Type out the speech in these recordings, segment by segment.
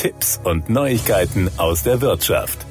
Tipps und Neuigkeiten aus der Wirtschaft.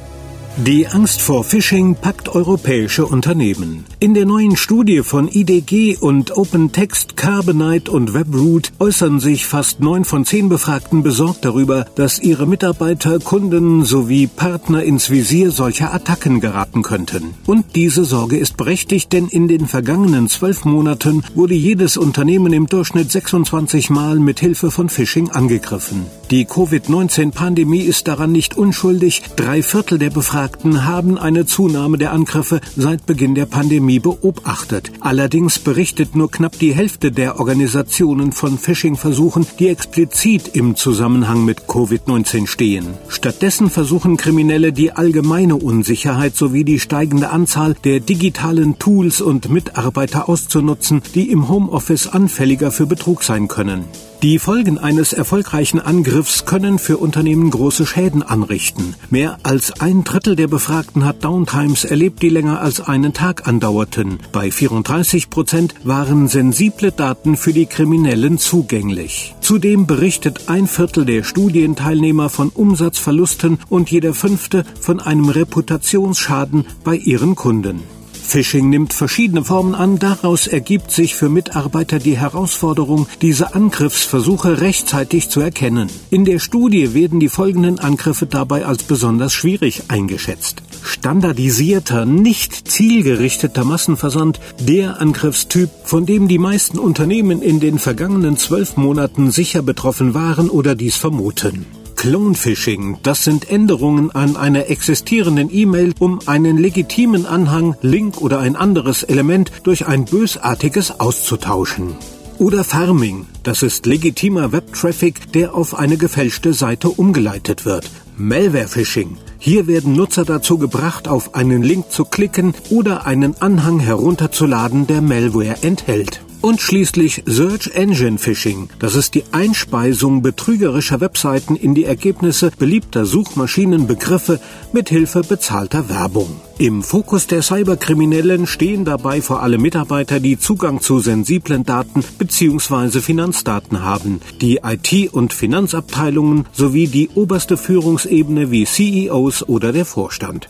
Die Angst vor Phishing packt europäische Unternehmen. In der neuen Studie von IDG und OpenText, Carbonite und WebRoot äußern sich fast neun von zehn Befragten besorgt darüber, dass ihre Mitarbeiter, Kunden sowie Partner ins Visier solcher Attacken geraten könnten. Und diese Sorge ist berechtigt, denn in den vergangenen zwölf Monaten wurde jedes Unternehmen im Durchschnitt 26 Mal mit Hilfe von Phishing angegriffen. Die Covid-19-Pandemie ist daran nicht unschuldig. Drei Viertel der Befragten haben eine Zunahme der Angriffe seit Beginn der Pandemie beobachtet. Allerdings berichtet nur knapp die Hälfte der Organisationen von Phishing-Versuchen, die explizit im Zusammenhang mit Covid-19 stehen. Stattdessen versuchen Kriminelle die allgemeine Unsicherheit sowie die steigende Anzahl der digitalen Tools und Mitarbeiter auszunutzen, die im Homeoffice anfälliger für Betrug sein können. Die Folgen eines erfolgreichen Angriffs können für Unternehmen große Schäden anrichten. Mehr als ein Drittel der Befragten hat Downtimes erlebt, die länger als einen Tag andauerten. Bei 34 Prozent waren sensible Daten für die Kriminellen zugänglich. Zudem berichtet ein Viertel der Studienteilnehmer von Umsatzverlusten und jeder fünfte von einem Reputationsschaden bei ihren Kunden. Phishing nimmt verschiedene Formen an. Daraus ergibt sich für Mitarbeiter die Herausforderung, diese Angriffsversuche rechtzeitig zu erkennen. In der Studie werden die folgenden Angriffe dabei als besonders schwierig eingeschätzt. Standardisierter, nicht zielgerichteter Massenversand, der Angriffstyp, von dem die meisten Unternehmen in den vergangenen zwölf Monaten sicher betroffen waren oder dies vermuten. Clone-Phishing, das sind Änderungen an einer existierenden E-Mail, um einen legitimen Anhang, Link oder ein anderes Element durch ein bösartiges auszutauschen. Oder Farming, das ist legitimer Web-Traffic, der auf eine gefälschte Seite umgeleitet wird. Malware-Phishing, hier werden Nutzer dazu gebracht, auf einen Link zu klicken oder einen Anhang herunterzuladen, der Malware enthält. Und schließlich Search Engine Phishing. Das ist die Einspeisung betrügerischer Webseiten in die Ergebnisse beliebter Suchmaschinenbegriffe mit Hilfe bezahlter Werbung. Im Fokus der Cyberkriminellen stehen dabei vor allem Mitarbeiter, die Zugang zu sensiblen Daten bzw. Finanzdaten haben, die IT- und Finanzabteilungen sowie die oberste Führungsebene wie CEOs oder der Vorstand.